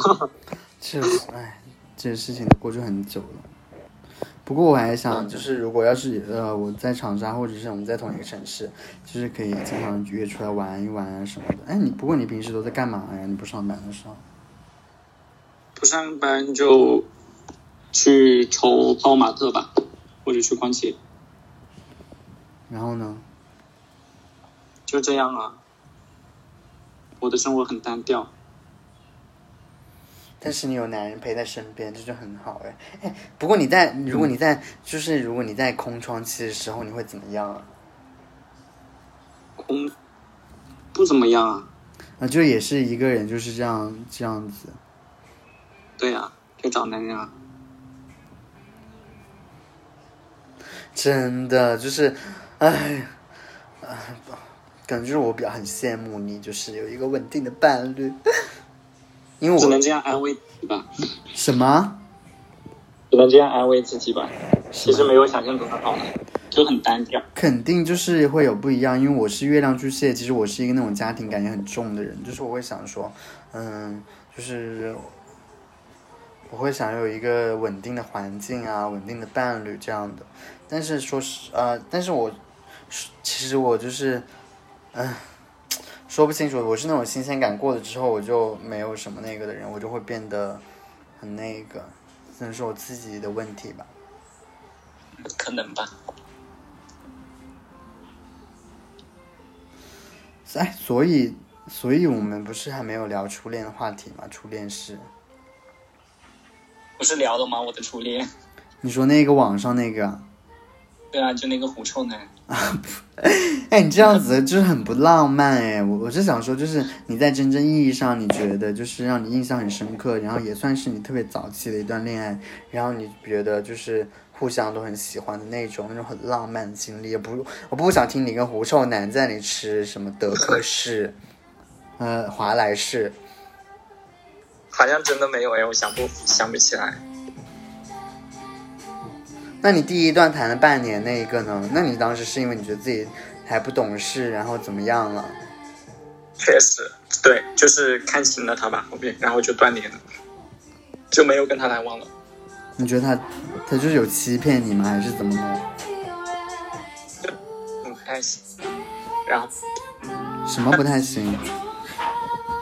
确实，哎，这个事情都过去很久了。不过我还想，就是如果要是呃我在长沙，或者是我们在同一个城市，就是可以经常约出来玩一玩啊什么的。哎，你不过你平时都在干嘛呀？你不上班的时候？不上班就去抽泡玛特吧，或者去逛街，然后呢？就这样啊。我的生活很单调，但是你有男人陪在身边，这就很好哎。哎，不过你在如果你在就是如果你在空窗期的时候，你会怎么样啊？空不怎么样啊。啊，就也是一个人就是这样这样子。对呀、就找男人啊。真的就是，哎，哎，感觉就是我比较很羡慕你，就是有一个稳定的伴侣，因为我只能这样安慰自己吧，什么？只能这样安慰自己吧。其实没有想象中的好，就很单调。肯定就是会有不一样，因为我是月亮巨蟹，其实我是一个那种家庭感觉很重的人，就是我会想说，嗯，就是我会想有一个稳定的环境啊，稳定的伴侣这样的。但是说是呃，但是我其实我就是，嗯、说不清楚，我是那种新鲜感过了之后，我就没有什么那个的人，我就会变得很那个，可能是我自己的问题吧。可能吧。哎，所以，所以我们不是还没有聊初恋的话题吗？初恋是，不是聊了吗？我的初恋。你说那个网上那个啊，对啊，就那个狐臭男 啊。哎，你这样子就是很不浪漫哎。我我是想说，就是你在真正意义上，你觉得就是让你印象很深刻，然后也算是你特别早期的一段恋爱，然后你觉得就是互相都很喜欢的那种，那种很浪漫的经历。也不，我不想听你跟狐臭男在那里吃什么德克士，呃，华莱士。好像真的没有哎，我想不想不起来。那你第一段谈了半年那一个呢？那你当时是因为你觉得自己还不懂事，然后怎么样了？确实，对，就是看清了他吧，后面然后就断联了，就没有跟他来往了。你觉得他他就是有欺骗你吗？还是怎么的？不太行，然后什么不太行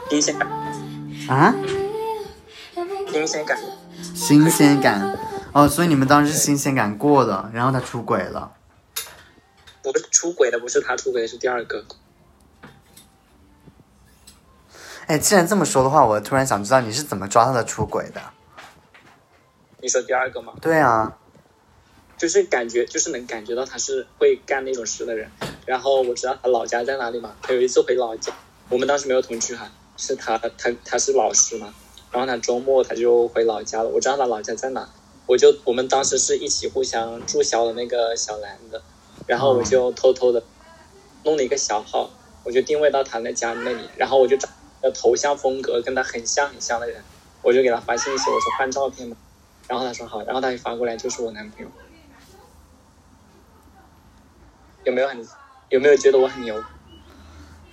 新鲜感，啊？新鲜感，新鲜感哦，所以你们当时是新鲜感过的，然后他出轨了。不是出轨的，不是他出轨，是第二个。哎，既然这么说的话，我突然想知道你是怎么抓他的出轨的？你说第二个吗？对啊，就是感觉，就是能感觉到他是会干那种事的人。然后我知道他老家在哪里嘛，他有一次回老家，我们当时没有同居哈，是他他他是老师嘛，然后他周末他就回老家了。我知道他老家在哪，我就我们当时是一起互相注销了那个小蓝的，然后我就偷偷的弄了一个小号，我就定位到他那家那里，然后我就找个头像风格跟他很像很像的人，我就给他发信息，我说换照片嘛，然后他说好，然后他一发过来就是我男朋友，有没有很有没有觉得我很牛？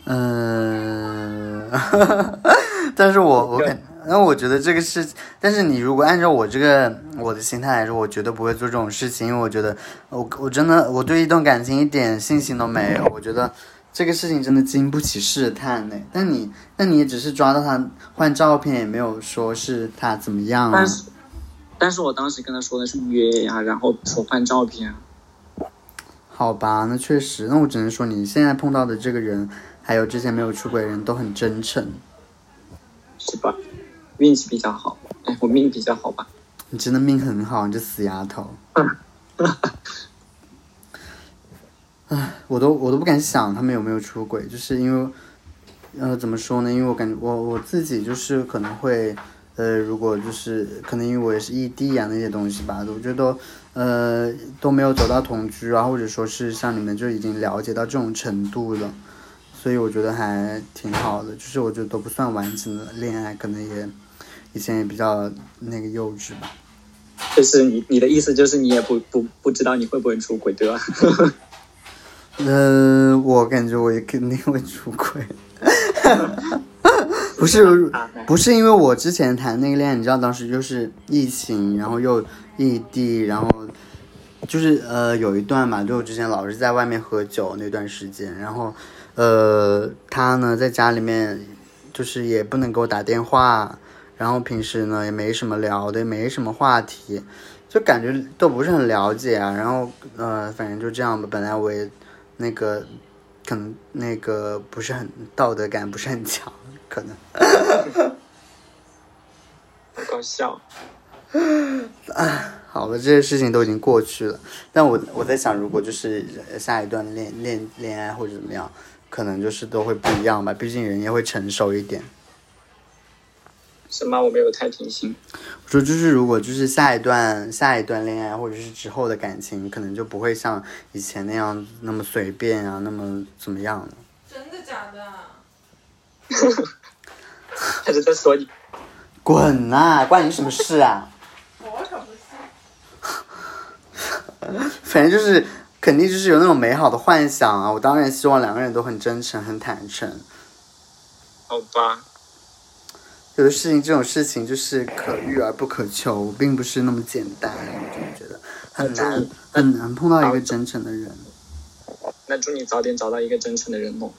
嗯，但是我我感，那我觉得这个是，但是你如果按照我这个我的心态来说，我绝对不会做这种事情，因为我觉得我我真的我对一段感情一点信心都没有，我觉得这个事情真的经不起试探呢。但你那你也只是抓到他换照片，也没有说是他怎么样啊但。是但是我当时跟他说的是约呀，然后说换照片啊。好吧，那确实，那我只能说你现在碰到的这个人，还有之前没有出轨的人都很真诚。是吧？运气比较好，哎，我命比较好吧？你真的命很好，你这死丫头。唉，我都我都不敢想他们有没有出轨，就是因为，呃，怎么说呢？因为我感觉我我自己就是可能会，呃，如果就是可能因为我也是异地啊那些东西吧，我觉得呃都没有走到同居啊，或者说是像你们就已经了解到这种程度了，所以我觉得还挺好的，就是我觉得都不算完整的恋爱，可能也以前也比较那个幼稚吧。就是你你的意思就是你也不不不知道你会不会出轨，对吧？呃，我感觉我也肯定会出轨，不是不是因为我之前谈那个恋爱，你知道当时就是疫情，然后又异地，然后就是呃有一段嘛，就我之前老是在外面喝酒那段时间，然后呃他呢在家里面就是也不能给我打电话，然后平时呢也没什么聊的，也没什么话题，就感觉都不是很了解啊，然后呃反正就这样吧，本来我也。那个可能那个不是很道德感不是很强，可能。好搞笑。啊好了，这些事情都已经过去了，但我我在想，如果就是下一段恋恋恋爱或者怎么样，可能就是都会不一样吧，毕竟人也会成熟一点。什么？我没有太听清。我说就是，如果就是下一段下一段恋爱或者是之后的感情，可能就不会像以前那样那么随便啊，那么怎么样了。真的假的？他是在说你。滚呐、关你什么事啊？我可不信。反正就是肯定就是有那种美好的幻想啊！我当然希望两个人都很真诚、很坦诚。好吧。有的事情，这种事情就是可遇而不可求，并不是那么简单。我真的觉得很难，很难碰到一个真诚的人。那祝你早点找到一个真诚的人哦。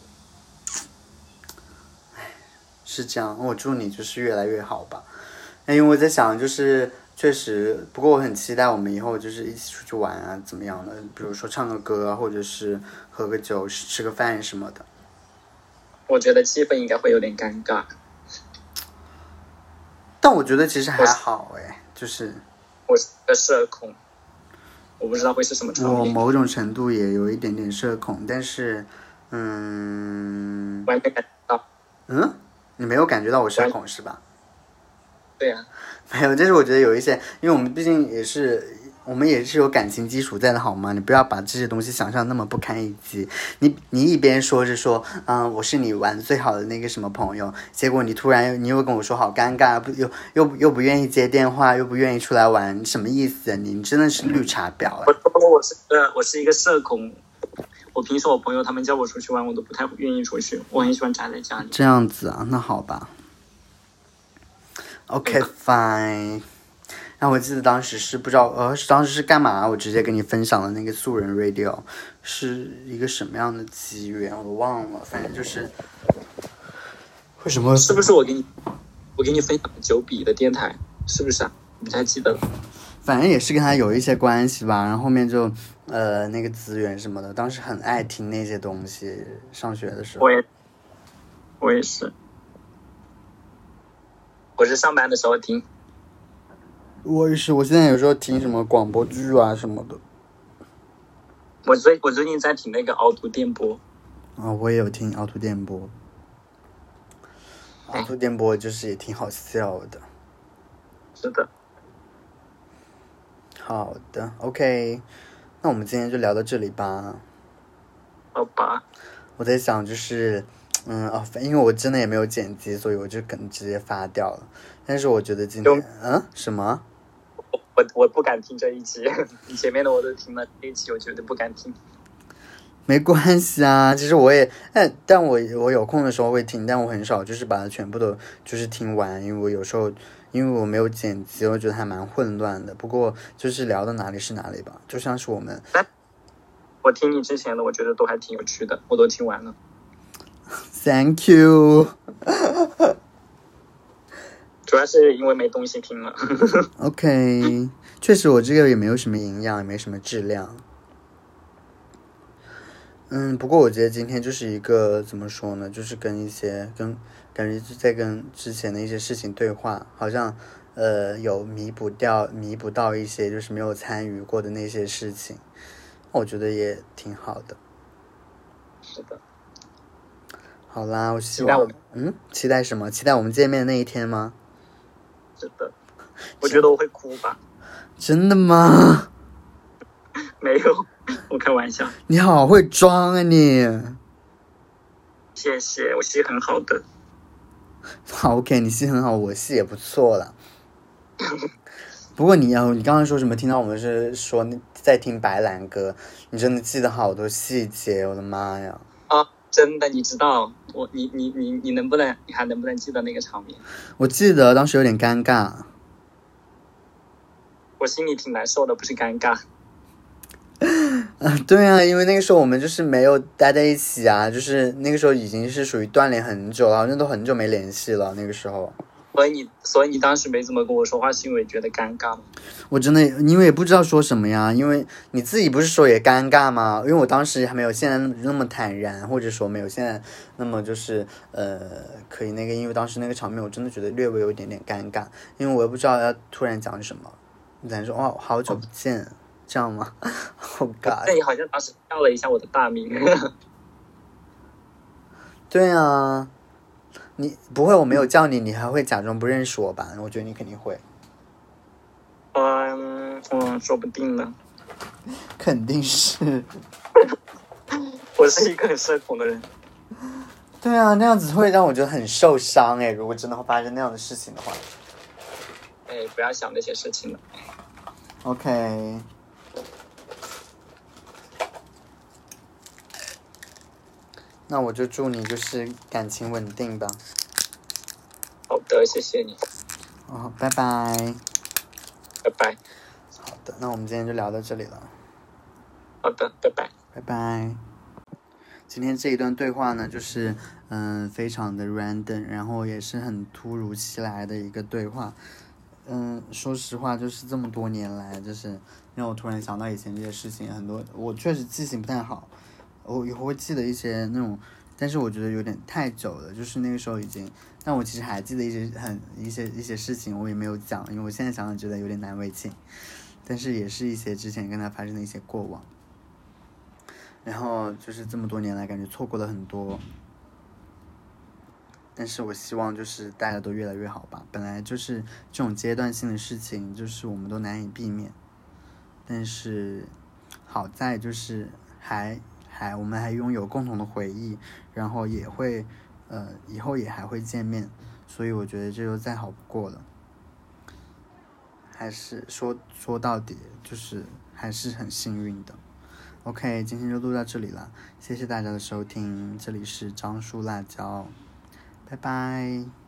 是这样，我祝你就是越来越好吧。那，因为我在想，就是确实，不过我很期待我们以后就是一起出去玩啊，怎么样的？比如说唱个歌啊，或者是喝个酒、吃个饭什么的。我觉得气氛应该会有点尴尬。但我觉得其实还好哎，就是我社恐，我不知道会是什么。我某种程度也有一点点社恐，但是，嗯，我还没感觉到。嗯，你没有感觉到我社恐是吧？对呀、没有，就是我觉得有一些，因为我们毕竟也是我们也是有感情基础在的好吗？你不要把这些东西想象那么不堪一击。你你一边说着说，嗯，我是你玩最好的那个什么朋友，结果你突然你又跟我说好尴尬，不又又又不愿意接电话，又不愿意出来玩，什么意思？你真的是绿茶婊啊！我说我是个我是一个社恐，我平时我朋友他们叫我出去玩，我都不太愿意出去，我很喜欢宅在家里。这样子啊，那好吧。OK fine。然后我记得当时是不知道呃，当时是干嘛？我直接跟你分享了那个素人 radio，是一个什么样的机缘？我都忘了，反正就是为什么是不是我给你我给你分享九笔的电台？是不是啊？你还记得了。反正也是跟他有一些关系吧。然后后面就呃那个资源什么的，当时很爱听那些东西。上学的时候我，也我也是，我是上班的时候听。我也是。我现在有时候听什么广播剧啊什么的我最我最近在听那个凹凸电波，啊，我也有听凹凸电波。凹凸电波就是也挺好笑的。是的，好的，OK，那我们今天就聊到这里吧。好吧，我在想，就是，嗯哦，因为我真的也没有剪辑，所以我就可能直接发掉了。但是我觉得今天，嗯，什么？我我不敢听这一集，你前面的我都听了，这一集我绝对不敢听。没关系啊，其实我也，但但我我有空的时候会听，但我很少就是把它全部都就是听完，因为我有时候因为我没有剪辑，我觉得还蛮混乱的。不过就是聊到哪里是哪里吧，就像是我们我听你之前的，我觉得都还挺有趣的，我都听完了。，Thank you。主要是因为没东西听了。OK，确实我这个也没有什么营养，也没什么质量。嗯，不过我觉得今天就是一个怎么说呢，就是跟一些跟感觉就在跟之前的一些事情对话，好像呃有弥补掉弥补到一些就是没有参与过的那些事情，我觉得也挺好的。是的，好啦，我希望期待我们嗯，期待什么？期待我们见面的那一天吗？是的，我觉得我会哭吧？真的吗？没有，我开玩笑。你好会装啊你！谢谢，我戏很好的。好，OK，你戏很好，我戏也不错了。不过你要，你刚刚说什么？听到我们是说在听白兰歌，你真的记得好多细节，我的妈呀！啊，真的，你知道我，你你你你能不能，你还能不能记得那个场面？我记得当时有点尴尬，我心里挺难受的，不是尴尬。啊，对啊，因为那个时候我们就是没有待在一起啊，就是那个时候已经是属于断联很久了，好像都很久没联系了。那个时候，所以你，所以你当时没怎么跟我说话，是因为觉得尴尬吗？我真的因为也不知道说什么呀，因为你自己不是说也尴尬吗？因为我当时还没有现在那么坦然，或者说没有现在那么就是呃可以那个，因为当时那个场面我真的觉得略微有一点点尴尬，因为我也不知道要突然讲什么，咱说哦好久不见，这样吗？好尬。那你好像当时叫了一下我的大名。对啊，你不会我没有叫你，你还会假装不认识我吧？我觉得你肯定会，嗯嗯，说不定呢。肯定是。我是一个很社恐的人。对啊，那样子会让我觉得很受伤哎。如果真的会发生那样的事情的话哎，不要想那些事情了。，OK。那我就祝你就是感情稳定吧。好的，谢谢你，哦，拜拜。拜拜。好的，那我们今天就聊到这里了。好的，拜拜。拜拜。今天这一段对话呢，就是嗯、非常的 random，然后也是很突如其来的一个对话。嗯，说实话，就是这么多年来，就是让我突然想到以前这些事情，很多我确实记性不太好，我以后会记得一些那种，但是我觉得有点太久了，就是那个时候已经，但我其实还记得一些很一些一些事情，我也没有讲，因为我现在想想觉得有点难为情，但是也是一些之前跟他发生的一些过往。然后就是这么多年来，感觉错过了很多。但是我希望就是大家都越来越好吧。本来就是这种阶段性的事情，就是我们都难以避免。但是好在就是还还我们还拥有共同的回忆，然后也会呃以后也还会见面，所以我觉得这就再好不过了。还是说说到底就是还是很幸运的。OK，今天就录到这里了，谢谢大家的收听，这里是樟树辣椒，拜拜。